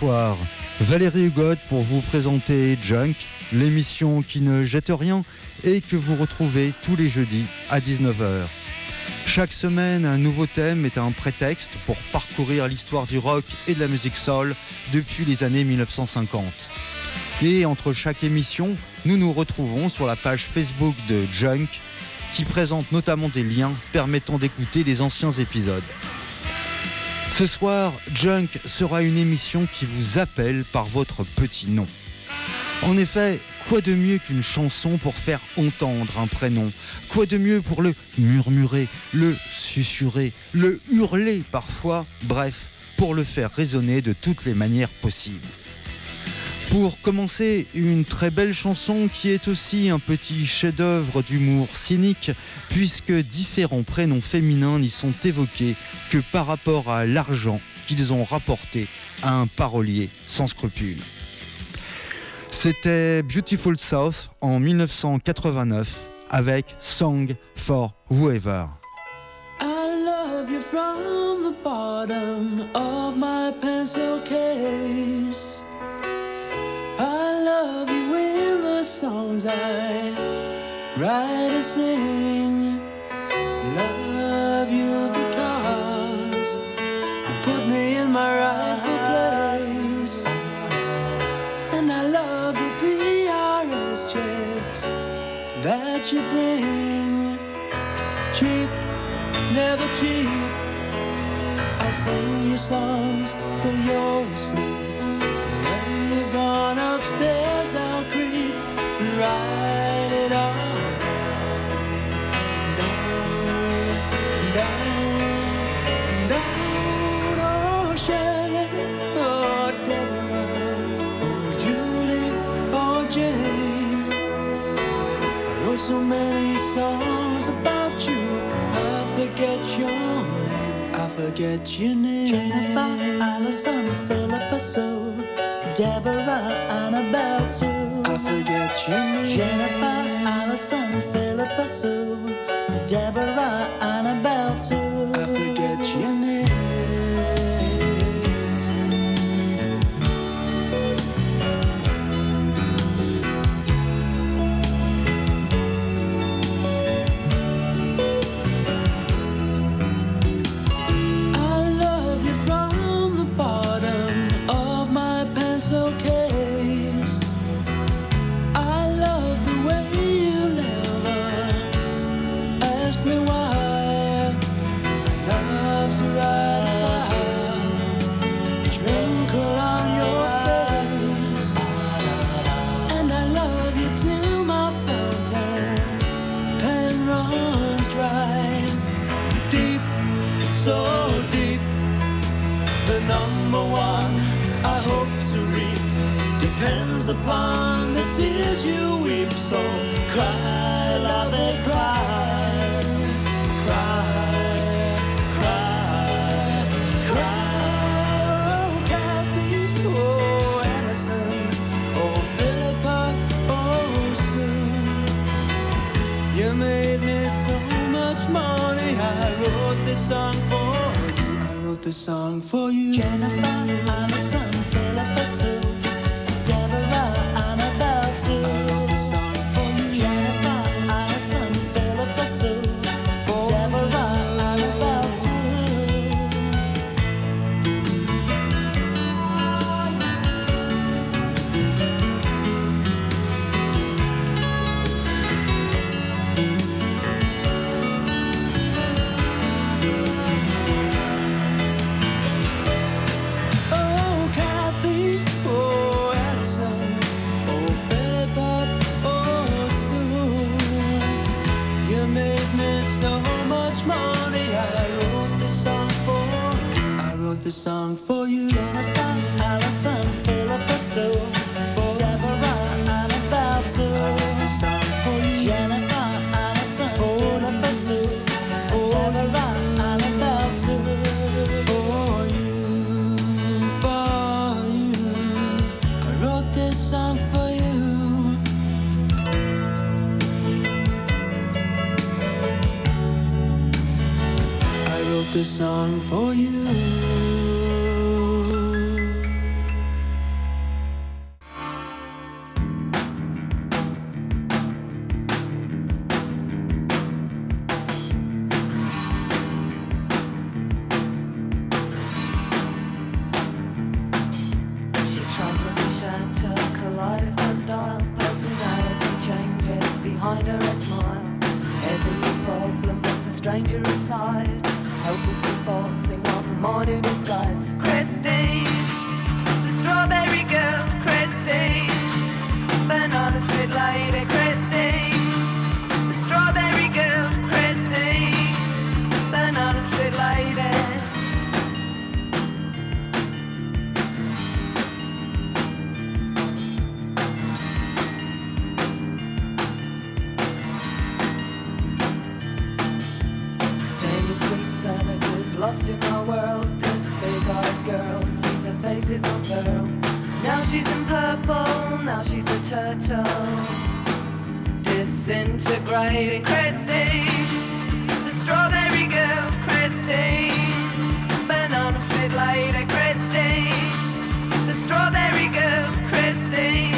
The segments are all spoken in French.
Bonsoir, Valérie Hugot pour vous présenter Junk, l'émission qui ne jette rien et que vous retrouvez tous les jeudis à 19h. Chaque semaine, un nouveau thème est un prétexte pour parcourir l'histoire du rock et de la musique soul depuis les années 1950. Et entre chaque émission, nous nous retrouvons sur la page Facebook de Junk qui présente notamment des liens permettant d'écouter les anciens épisodes. Ce soir, Junk sera une émission qui vous appelle par votre petit nom. En effet, quoi de mieux qu'une chanson pour faire entendre un prénom? Quoi de mieux pour le murmurer, le susurrer, le hurler parfois? Bref, pour le faire résonner de toutes les manières possibles. Pour commencer, une très belle chanson qui est aussi un petit chef-d'œuvre d'humour cynique, puisque différents prénoms féminins n'y sont évoqués que par rapport à l'argent qu'ils ont rapporté à un parolier sans scrupules. C'était Beautiful South en 1989 avec Song for Whoever. I love you in the songs I write and sing. Love you because you put me in my rightful place. And I love the PRS checks that you bring. Cheap, never cheap. I'll sing you songs till you're asleep. Deborah, oh, oh, Julie, oh, Jane. I wrote so many songs about you, I forget your name. I forget your name. Jennifer, Allison, Philippa Sue, Deborah, Annabelle Sue. I forget your name. Jennifer, Allison, Philippa Sue, Deborah, Annabelle Sue. I forget upon the tears you weep. So cry, love it, cry, cry, cry, cry. Oh, Kathy, oh, Addison, oh, oh, Sue. You made me so much money. I wrote this song for you. I wrote this song for you. Jennifer, her face. Now she's in purple, now she's a turtle. Disintegrating Christine, the strawberry girl, Christine. Banana split lady, Christine. The strawberry girl, Christine,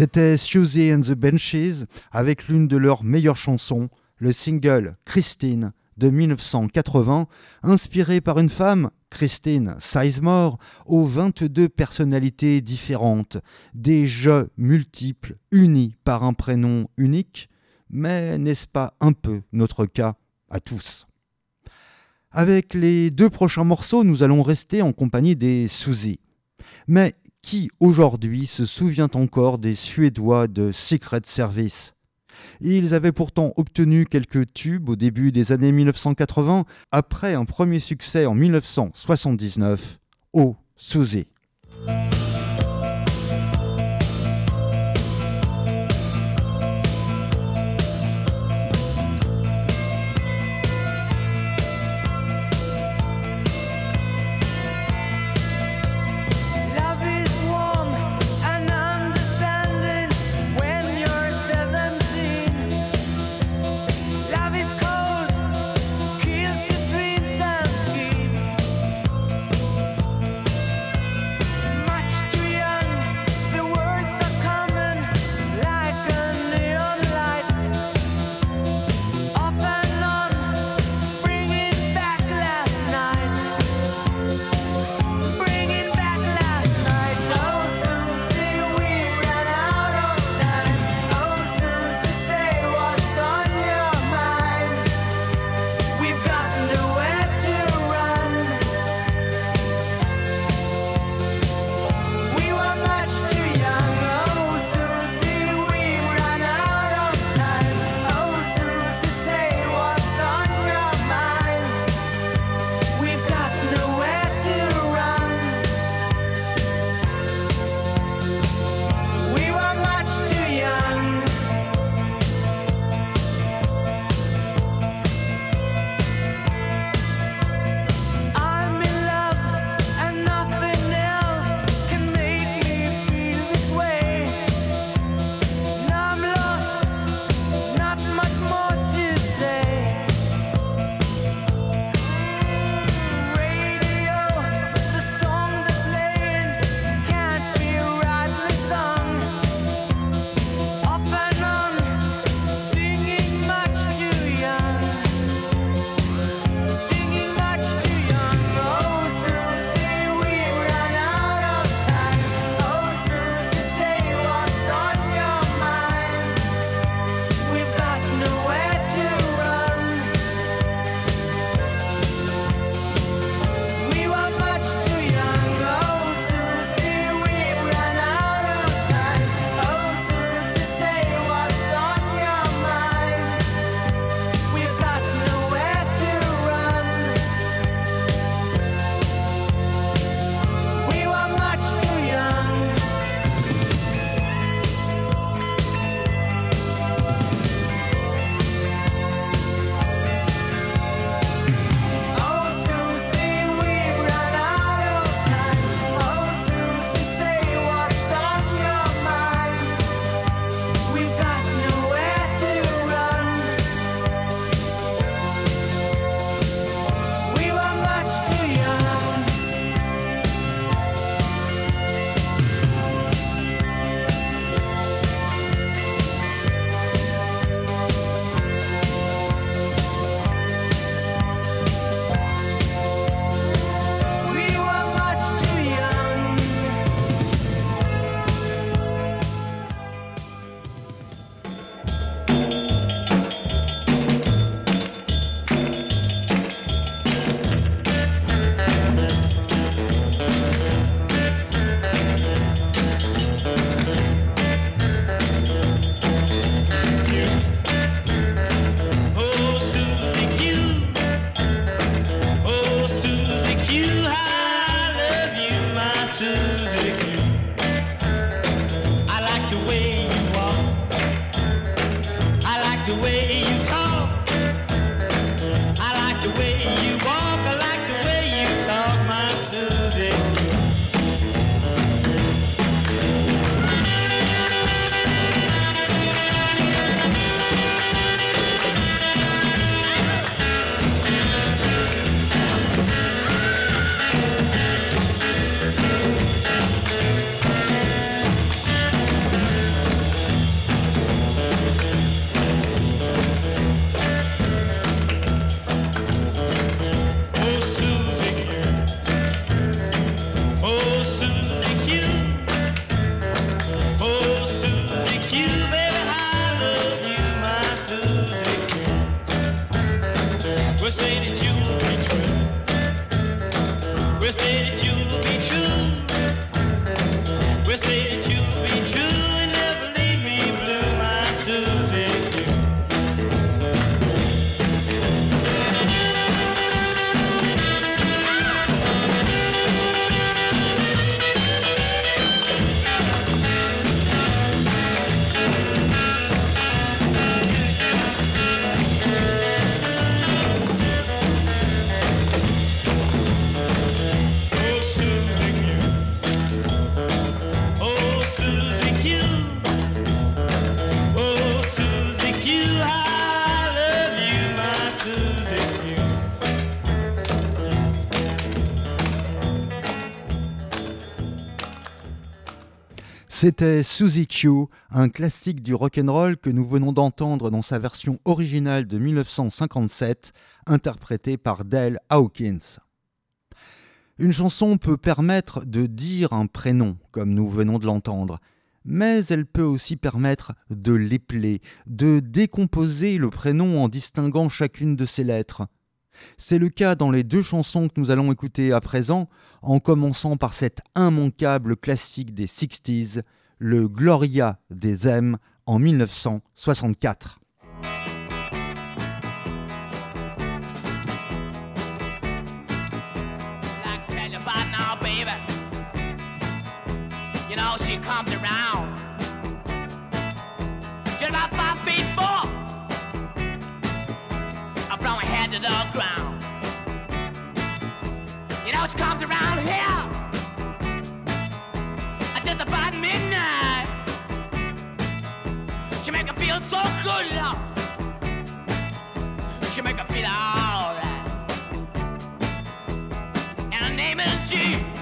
C'était Susie and the Benches avec l'une de leurs meilleures chansons, le single Christine de 1980, inspiré par une femme, Christine Sizemore, aux 22 personnalités différentes, des jeux multiples unis par un prénom unique, mais n'est-ce pas un peu notre cas à tous? Avec les deux prochains morceaux, nous allons rester en compagnie des Suzy. Mais qui aujourd'hui se souvient encore des Suédois de Secret Service? Ils avaient pourtant obtenu quelques tubes au début des années 1980, après un premier succès en 1979, Oh Suzy. C'était Suzy Q, un classique du rock'n'roll que nous venons d'entendre dans sa version originale de 1957, interprétée par Dale Hawkins. Une chanson peut permettre de dire un prénom, comme nous venons de l'entendre, mais elle peut aussi permettre de l'épeler, de décomposer le prénom en distinguant chacune de ses lettres. C'est le cas dans les deux chansons que nous allons écouter à présent, en commençant par cet immanquable classique des 60s, le Gloria des M en 1964. I'm so good now. She make her feel alright. And her name is G.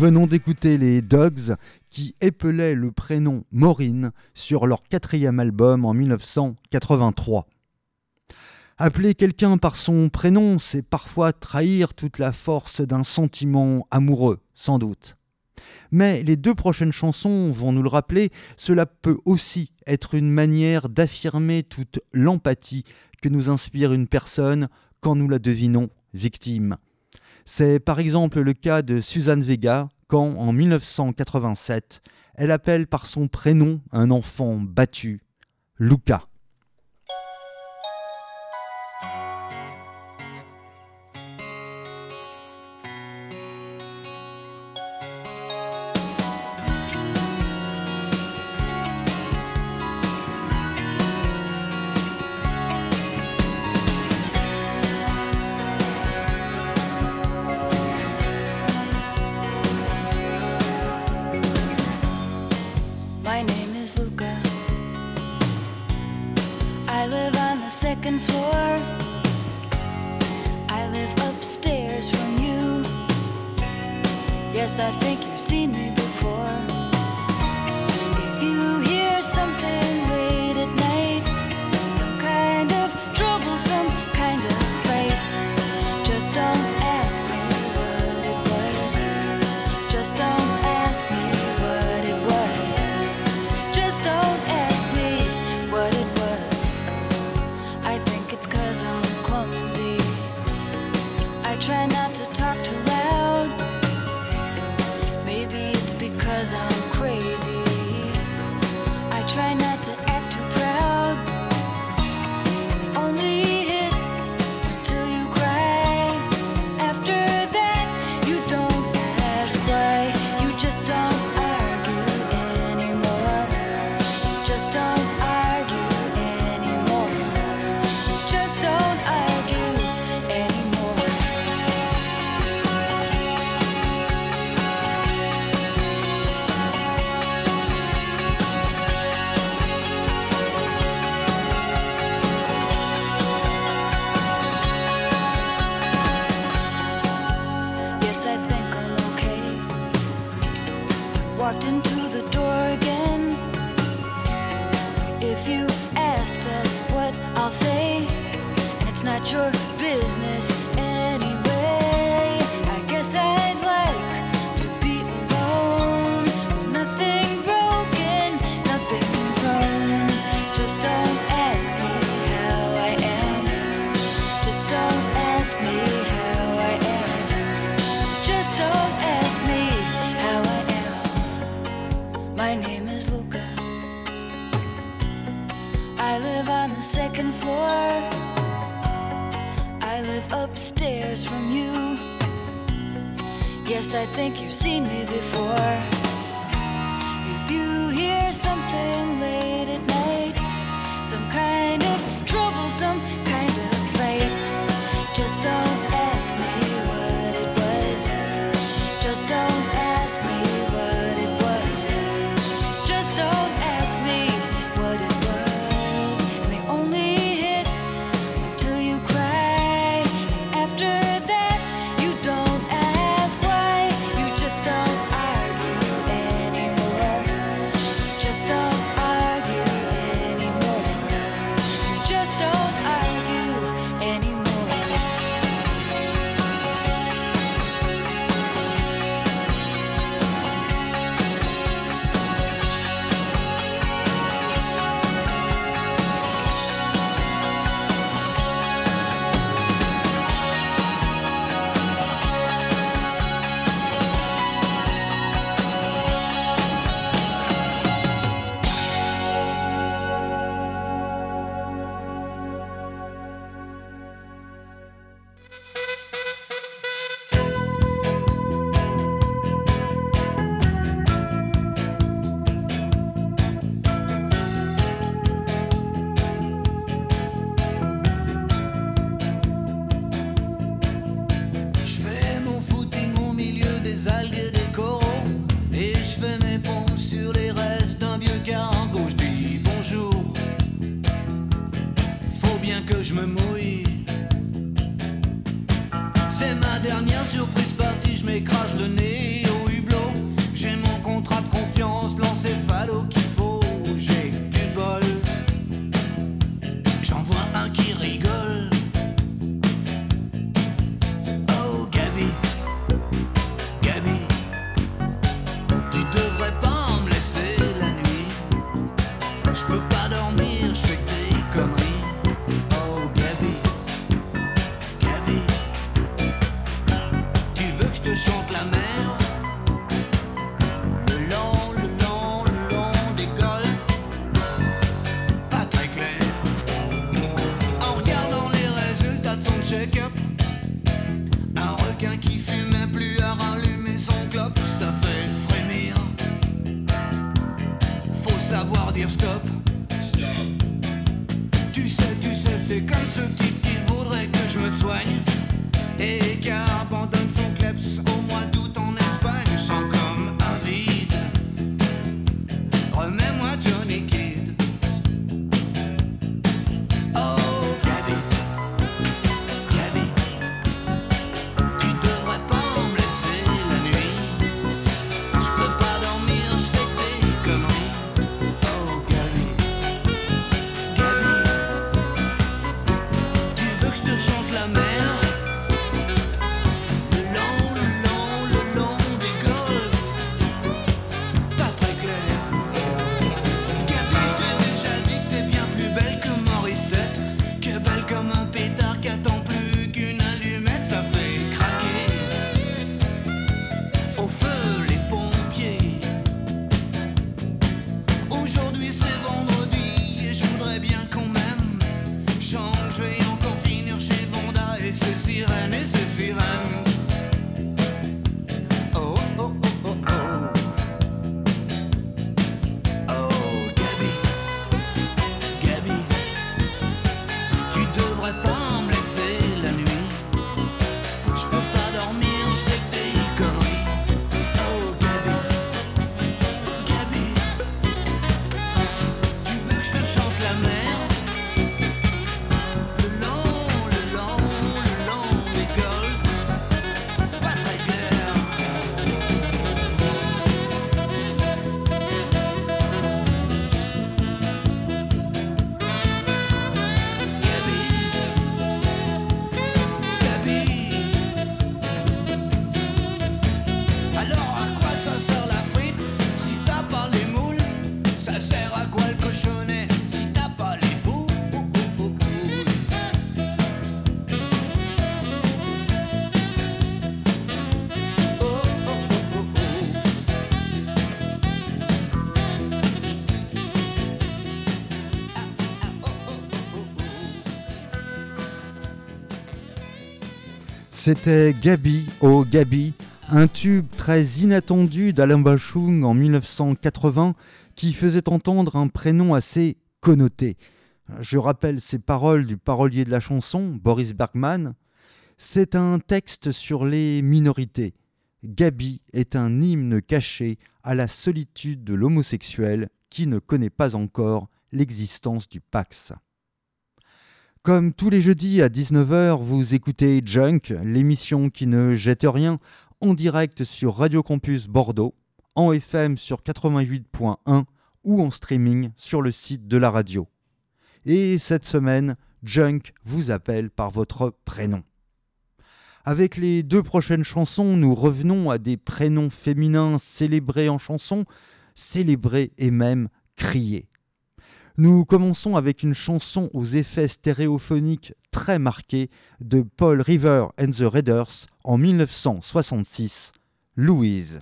venons d'écouter les Dogs qui épelaient le prénom Maureen sur leur quatrième album en 1983. Appeler quelqu'un par son prénom, c'est parfois trahir toute la force d'un sentiment amoureux, sans doute. Mais les deux prochaines chansons vont nous le rappeler, cela peut aussi être une manière d'affirmer toute l'empathie que nous inspire une personne quand nous la devinons victime. C'est par exemple le cas de Suzanne Vega quand, en 1987, elle appelle par son prénom un enfant battu, Luca. C'était Gabi, oh Gabi, un tube très inattendu d'Alain Bachung en 1980 qui faisait entendre un prénom assez connoté. Je rappelle ces paroles du parolier de la chanson, Boris Bergman. C'est un texte sur les minorités. Gabi est un hymne caché à la solitude de l'homosexuel qui ne connaît pas encore l'existence du Pax. Comme tous les jeudis à 19h, vous écoutez Junk, l'émission qui ne jette rien, en direct sur Radio Campus Bordeaux, en FM sur 88.1 ou en streaming sur le site de la radio. Et cette semaine, Junk vous appelle par votre prénom. Avec les deux prochaines chansons, nous revenons à des prénoms féminins célébrés en chansons, célébrés et même criés. Nous commençons avec une chanson aux effets stéréophoniques très marqués de Paul River and the Raiders en 1966, Louise.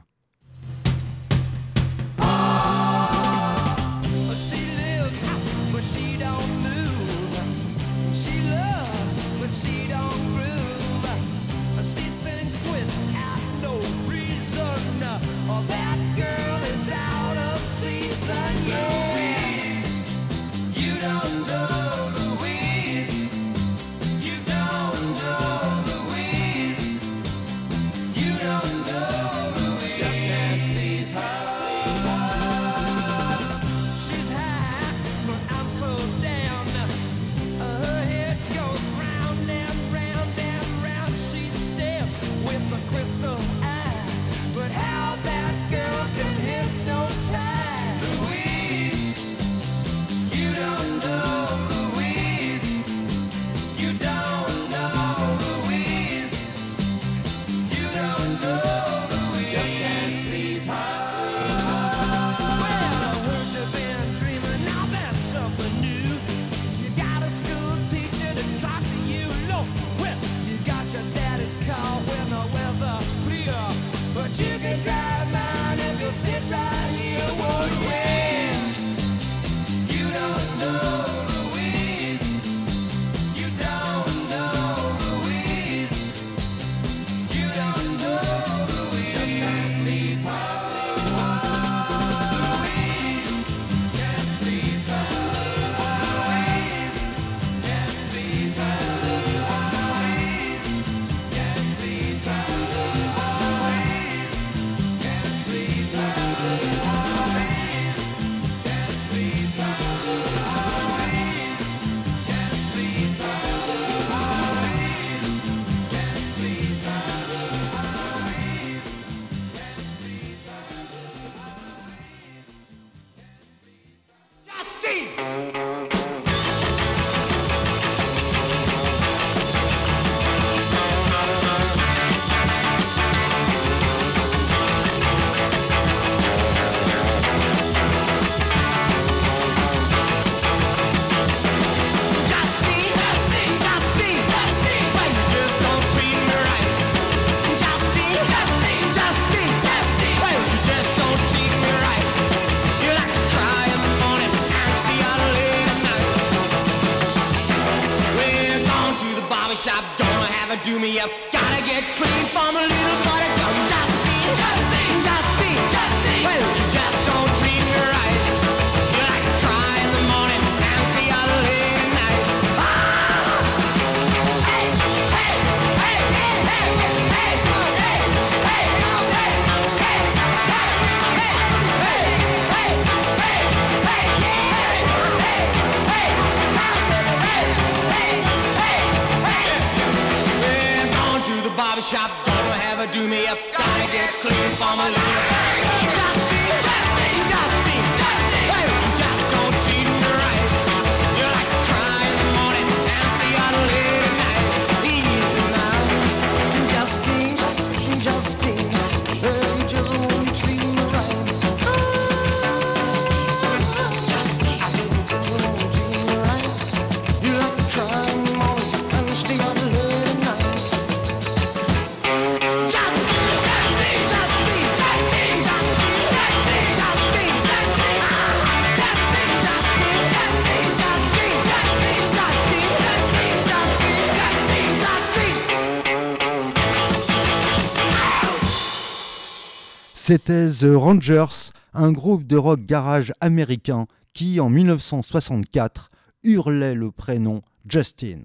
C'était The Rangers, un groupe de rock garage américain qui, en 1964, hurlait le prénom Justin.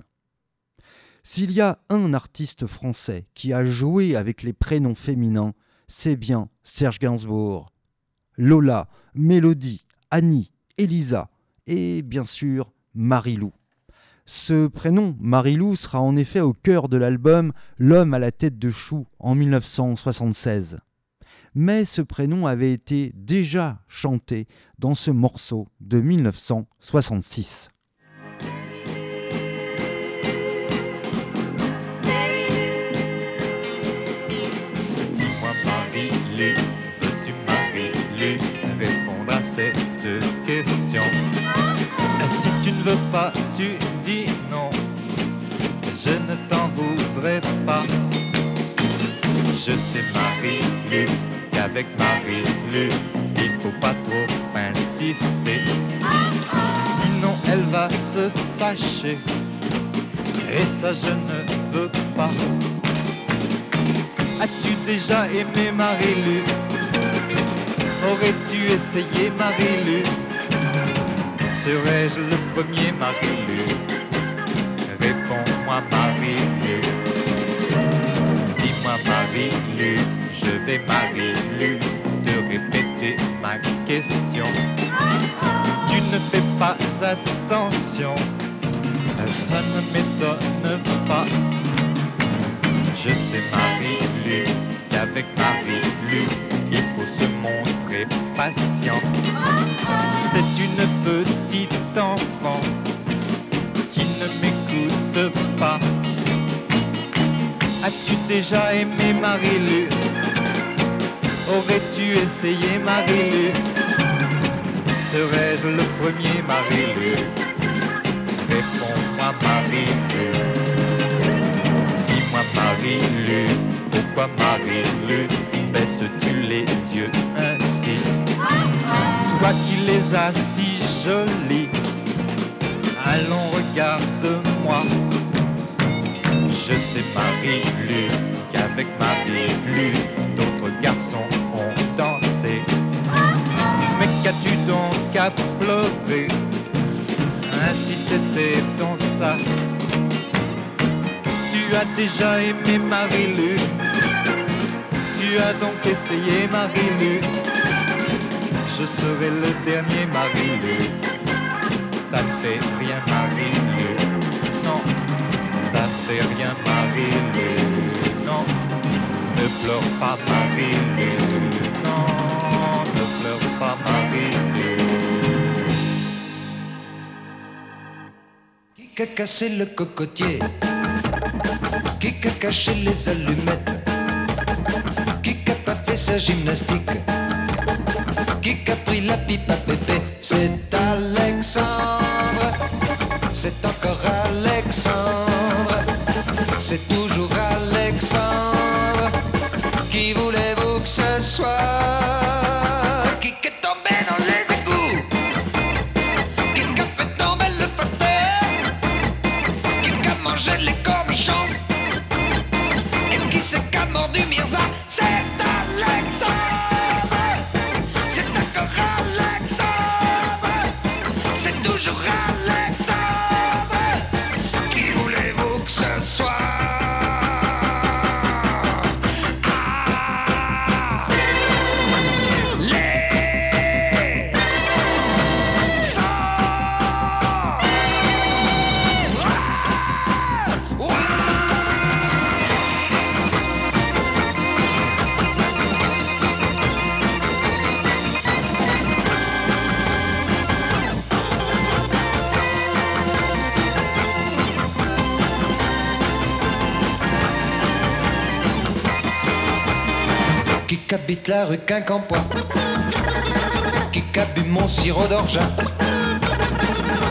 S'il y a un artiste français qui a joué avec les prénoms féminins, c'est bien Serge Gainsbourg. Lola, Mélodie, Annie, Elisa et bien sûr Marilou. Ce prénom, Marilou, sera en effet au cœur de l'album L'homme à la tête de chou en 1976 mais ce prénom avait été déjà chanté dans ce morceau de 1966. Dis-moi Marie-Lu, veux-tu Marie-Lu répondre à cette question? Si tu ne veux pas, tu dis non. Je ne t'en voudrais pas. Je sais Marie-Lu qu'avec Marie-Lu, il faut pas trop insister. Sinon elle va se fâcher. Et ça je ne veux pas. As-tu déjà aimé Marie-Lu Aurais-tu essayé Marie-Lu Serais-je le premier Marie-Lu Réponds-moi Marie-Lu Dis-moi Marie-Lu, je vais Marie-Lu te répéter ma question. Tu ne fais pas attention, ça ne m'étonne pas. Je sais Marie-Lu qu'avec Marie-Lu, il faut se montrer patient. C'est une petite enfant qui ne m'écoute pas. As-tu déjà aimé Marie-Lu Aurais-tu essayé Marie-Lu Serais-je le premier Marie-Lu Réponds-moi Marie-Lu Dis-moi Marie-Lu, pourquoi Marie-Lu baisses-tu les yeux ainsi? Toi qui les as si jolis, allons regarde-moi. Je sais Marie-Lu qu'avec Marie-Lu, Qu'as-tu donc à pleurer. Ainsi c'était ton ça. Tu as déjà aimé Marie-Lu. Tu as donc essayé Marie-Lu. Je serai le dernier Marie-Lu. Ça ne fait rien Marie-Lu. Non, ça ne fait rien Marie-Lu. Non, ne pleure pas ne Qui a cassé le cocotier? Qui a caché les allumettes? Qui a pas fait sa gymnastique? Qui a pris la pipe à pépé C'est Alexandre. C'est encore Alexandre. C'est toujours Alexandre. Qui voulez-vous que ce soit? Manger les rue Quincampoix Qui a bu mon sirop d'orgeat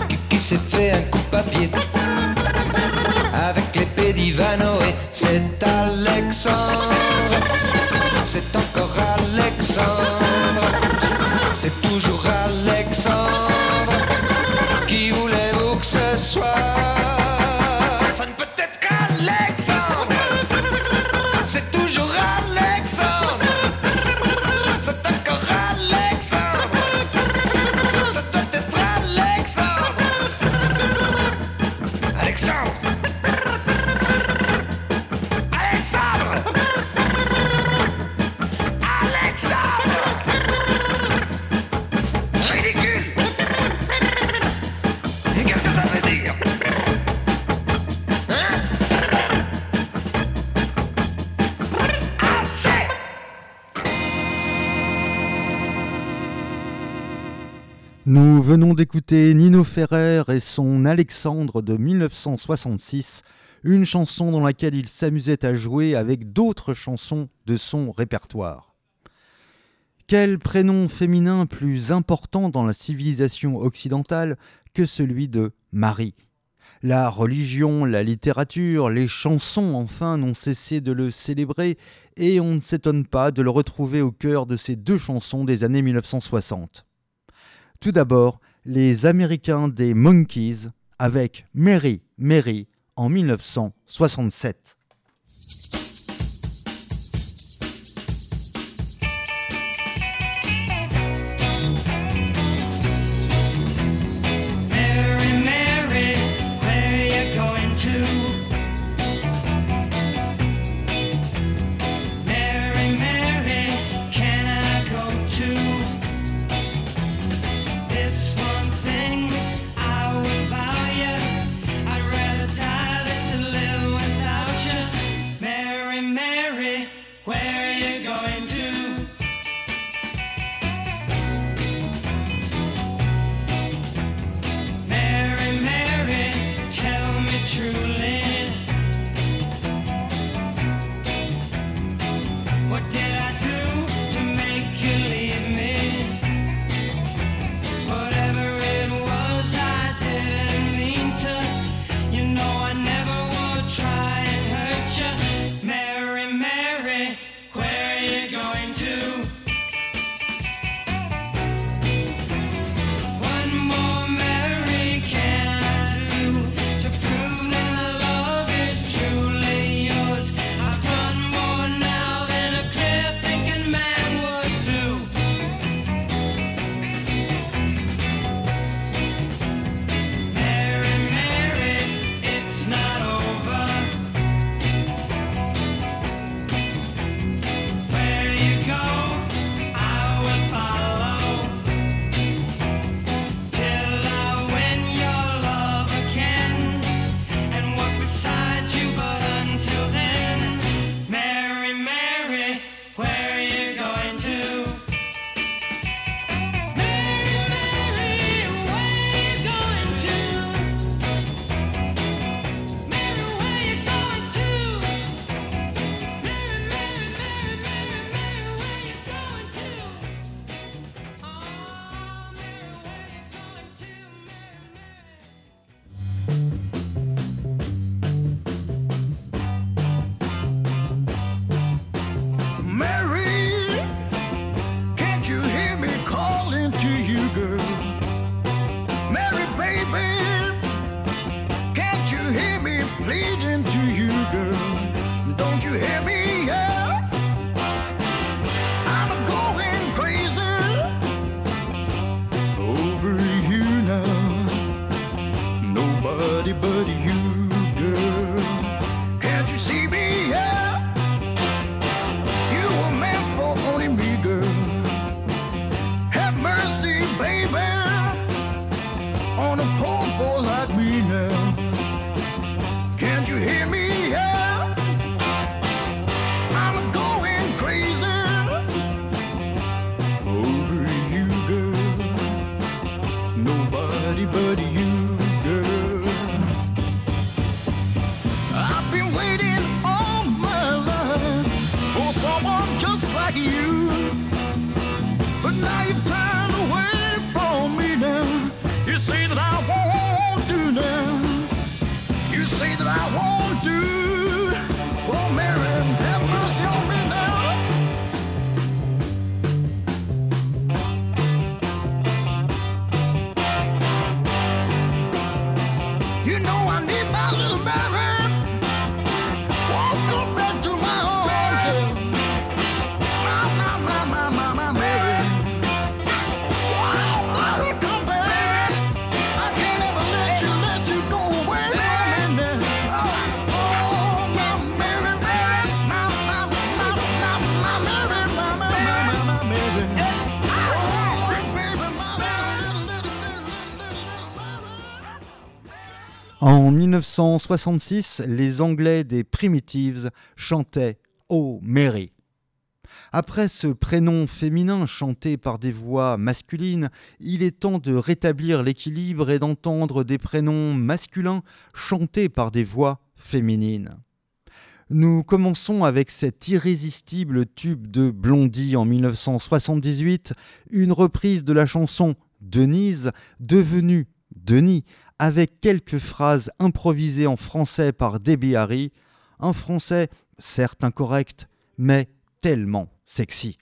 Qui, qui s'est fait un coup papier Avec l'épée d'Ivanoé. C'est Alexandre C'est encore Alexandre C'est toujours Alexandre venons d'écouter Nino Ferrer et son Alexandre de 1966, une chanson dans laquelle il s'amusait à jouer avec d'autres chansons de son répertoire. Quel prénom féminin plus important dans la civilisation occidentale que celui de Marie? La religion, la littérature, les chansons enfin n'ont cessé de le célébrer et on ne s'étonne pas de le retrouver au cœur de ces deux chansons des années 1960. Tout d'abord, les Américains des Monkeys avec Mary, Mary en 1967. say that I won't do. Won't marry 1966, les Anglais des Primitives chantaient Oh Mary. Après ce prénom féminin chanté par des voix masculines, il est temps de rétablir l'équilibre et d'entendre des prénoms masculins chantés par des voix féminines. Nous commençons avec cet irrésistible tube de Blondie en 1978, une reprise de la chanson Denise, devenue Denis, avec quelques phrases improvisées en français par Debbie Harry, un français certes incorrect, mais tellement sexy.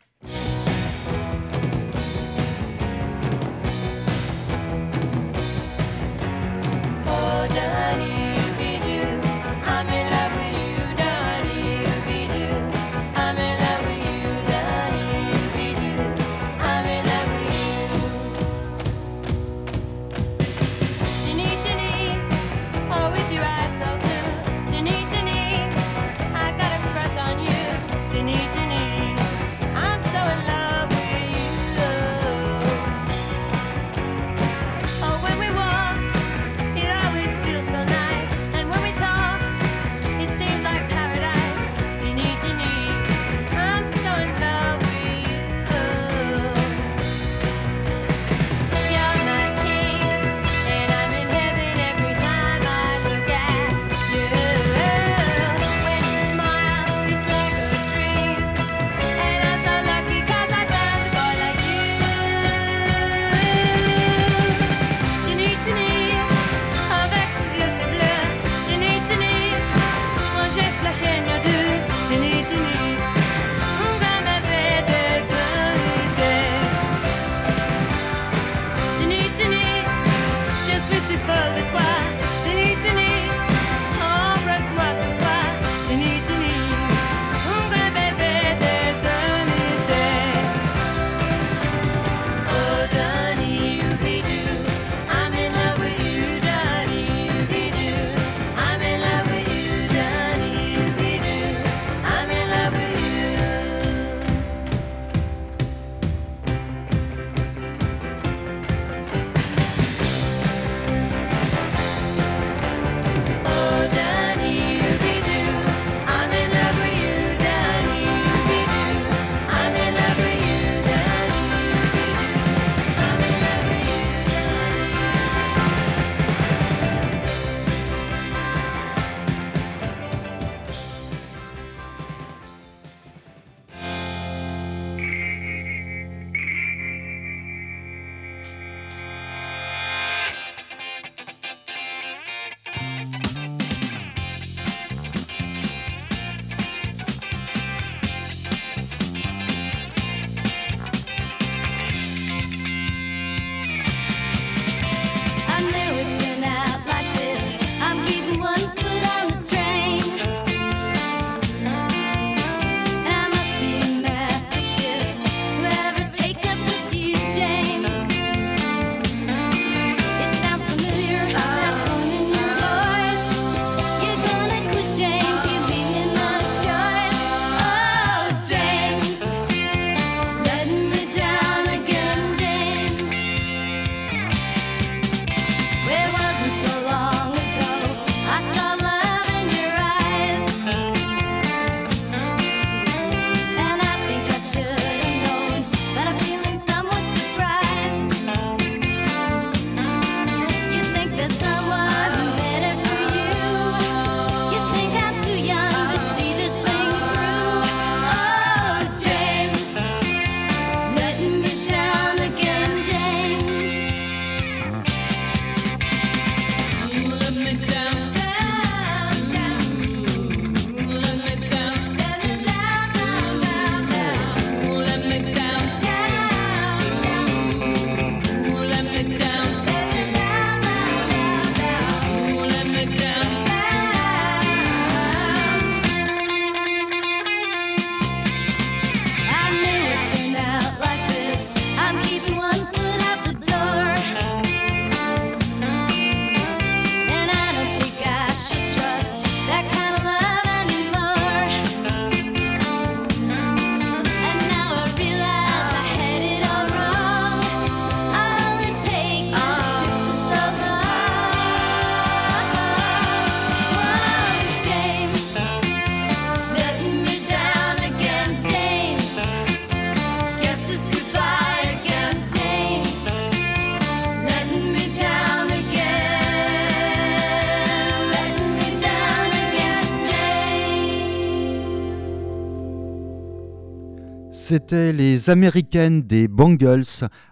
C'était les Américaines des Bangles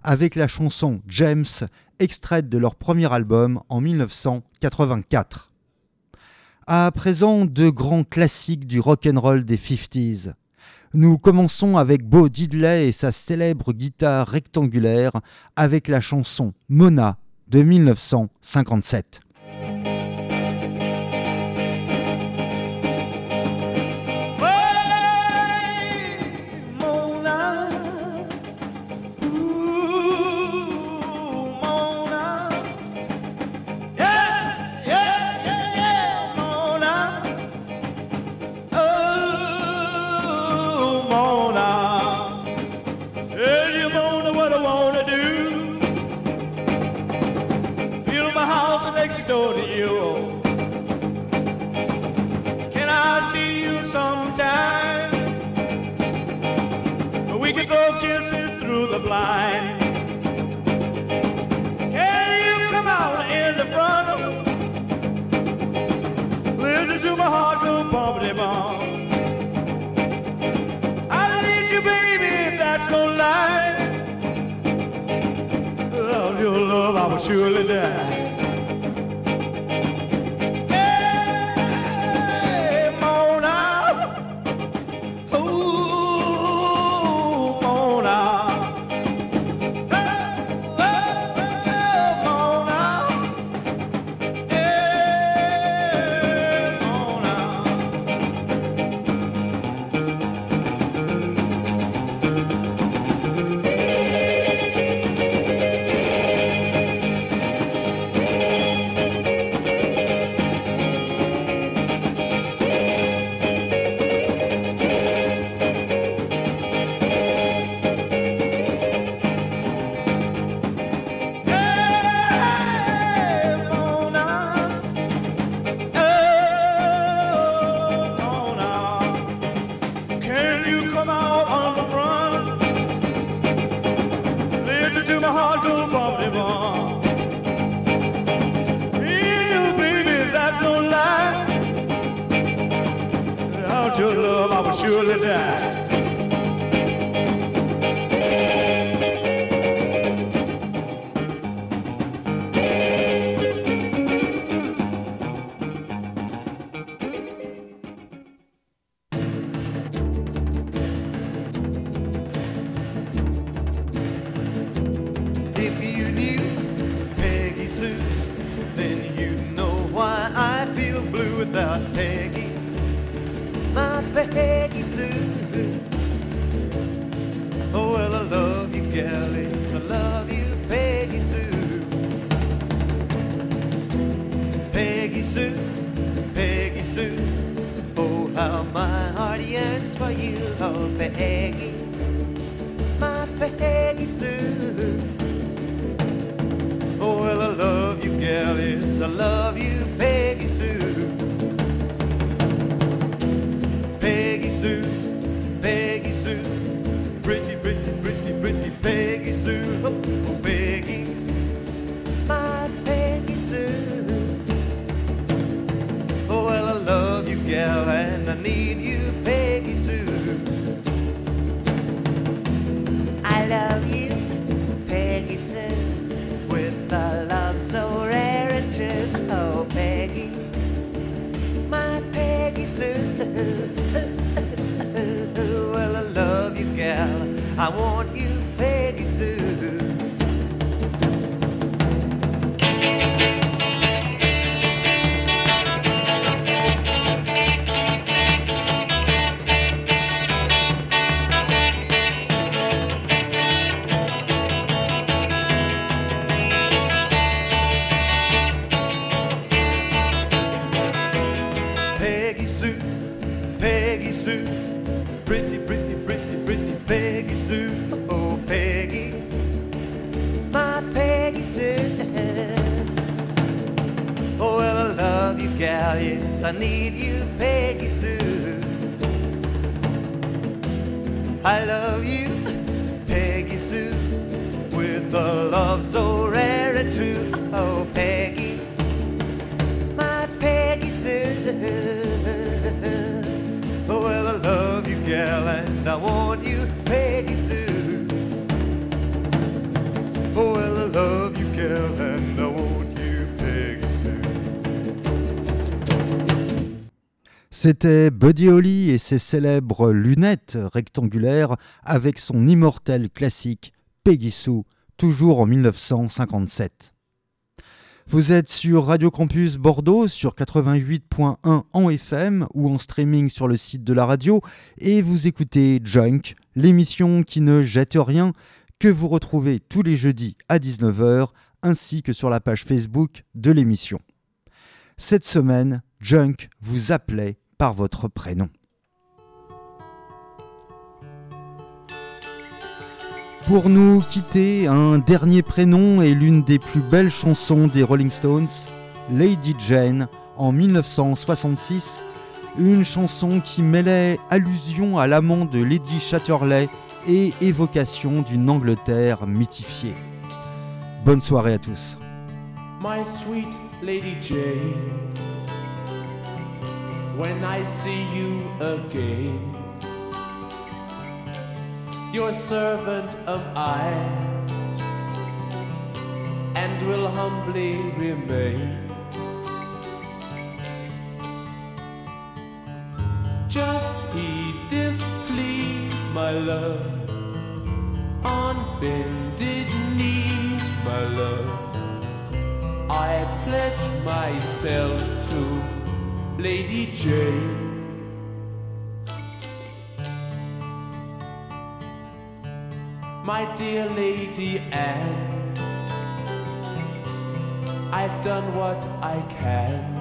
avec la chanson James, extraite de leur premier album en 1984. À présent, deux grands classiques du rock'n'roll des 50s. Nous commençons avec Bo Diddley et sa célèbre guitare rectangulaire avec la chanson Mona de 1957. surely die. love. C'était Buddy Holly et ses célèbres lunettes rectangulaires avec son immortel classique Peggy Sue, toujours en 1957. Vous êtes sur Radio Campus Bordeaux sur 88.1 en FM ou en streaming sur le site de la radio et vous écoutez Junk, l'émission qui ne jette rien que vous retrouvez tous les jeudis à 19h ainsi que sur la page Facebook de l'émission. Cette semaine, Junk vous appelait par votre prénom. Pour nous quitter, un dernier prénom et l'une des plus belles chansons des Rolling Stones, Lady Jane, en 1966, une chanson qui mêlait allusion à l'amant de Lady Chatterley et évocation d'une Angleterre mythifiée. Bonne soirée à tous. When I see you again, your servant am I, and will humbly remain. Just heed this plea, my love, on bended knees, my love. I pledge myself to Lady Jane. My dear Lady Anne, I've done what I can.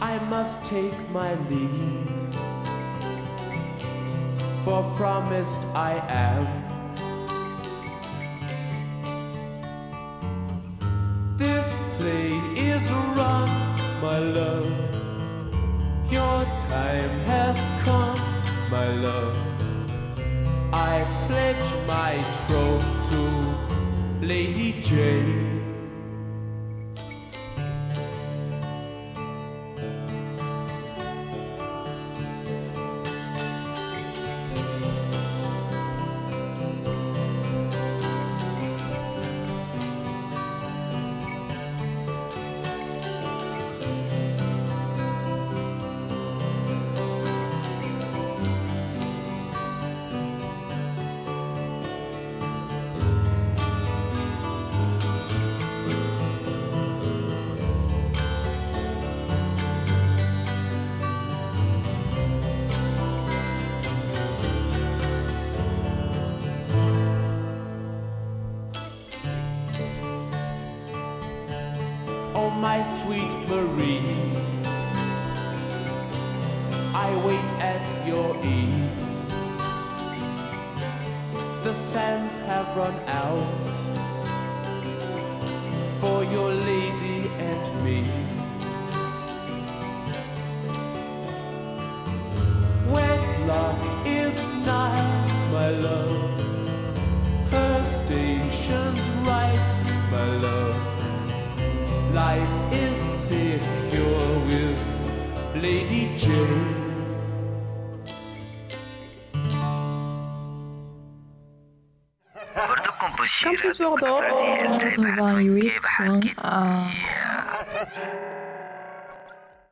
I must take my leave, for promised I am. Campus Bordeaux. 88.1.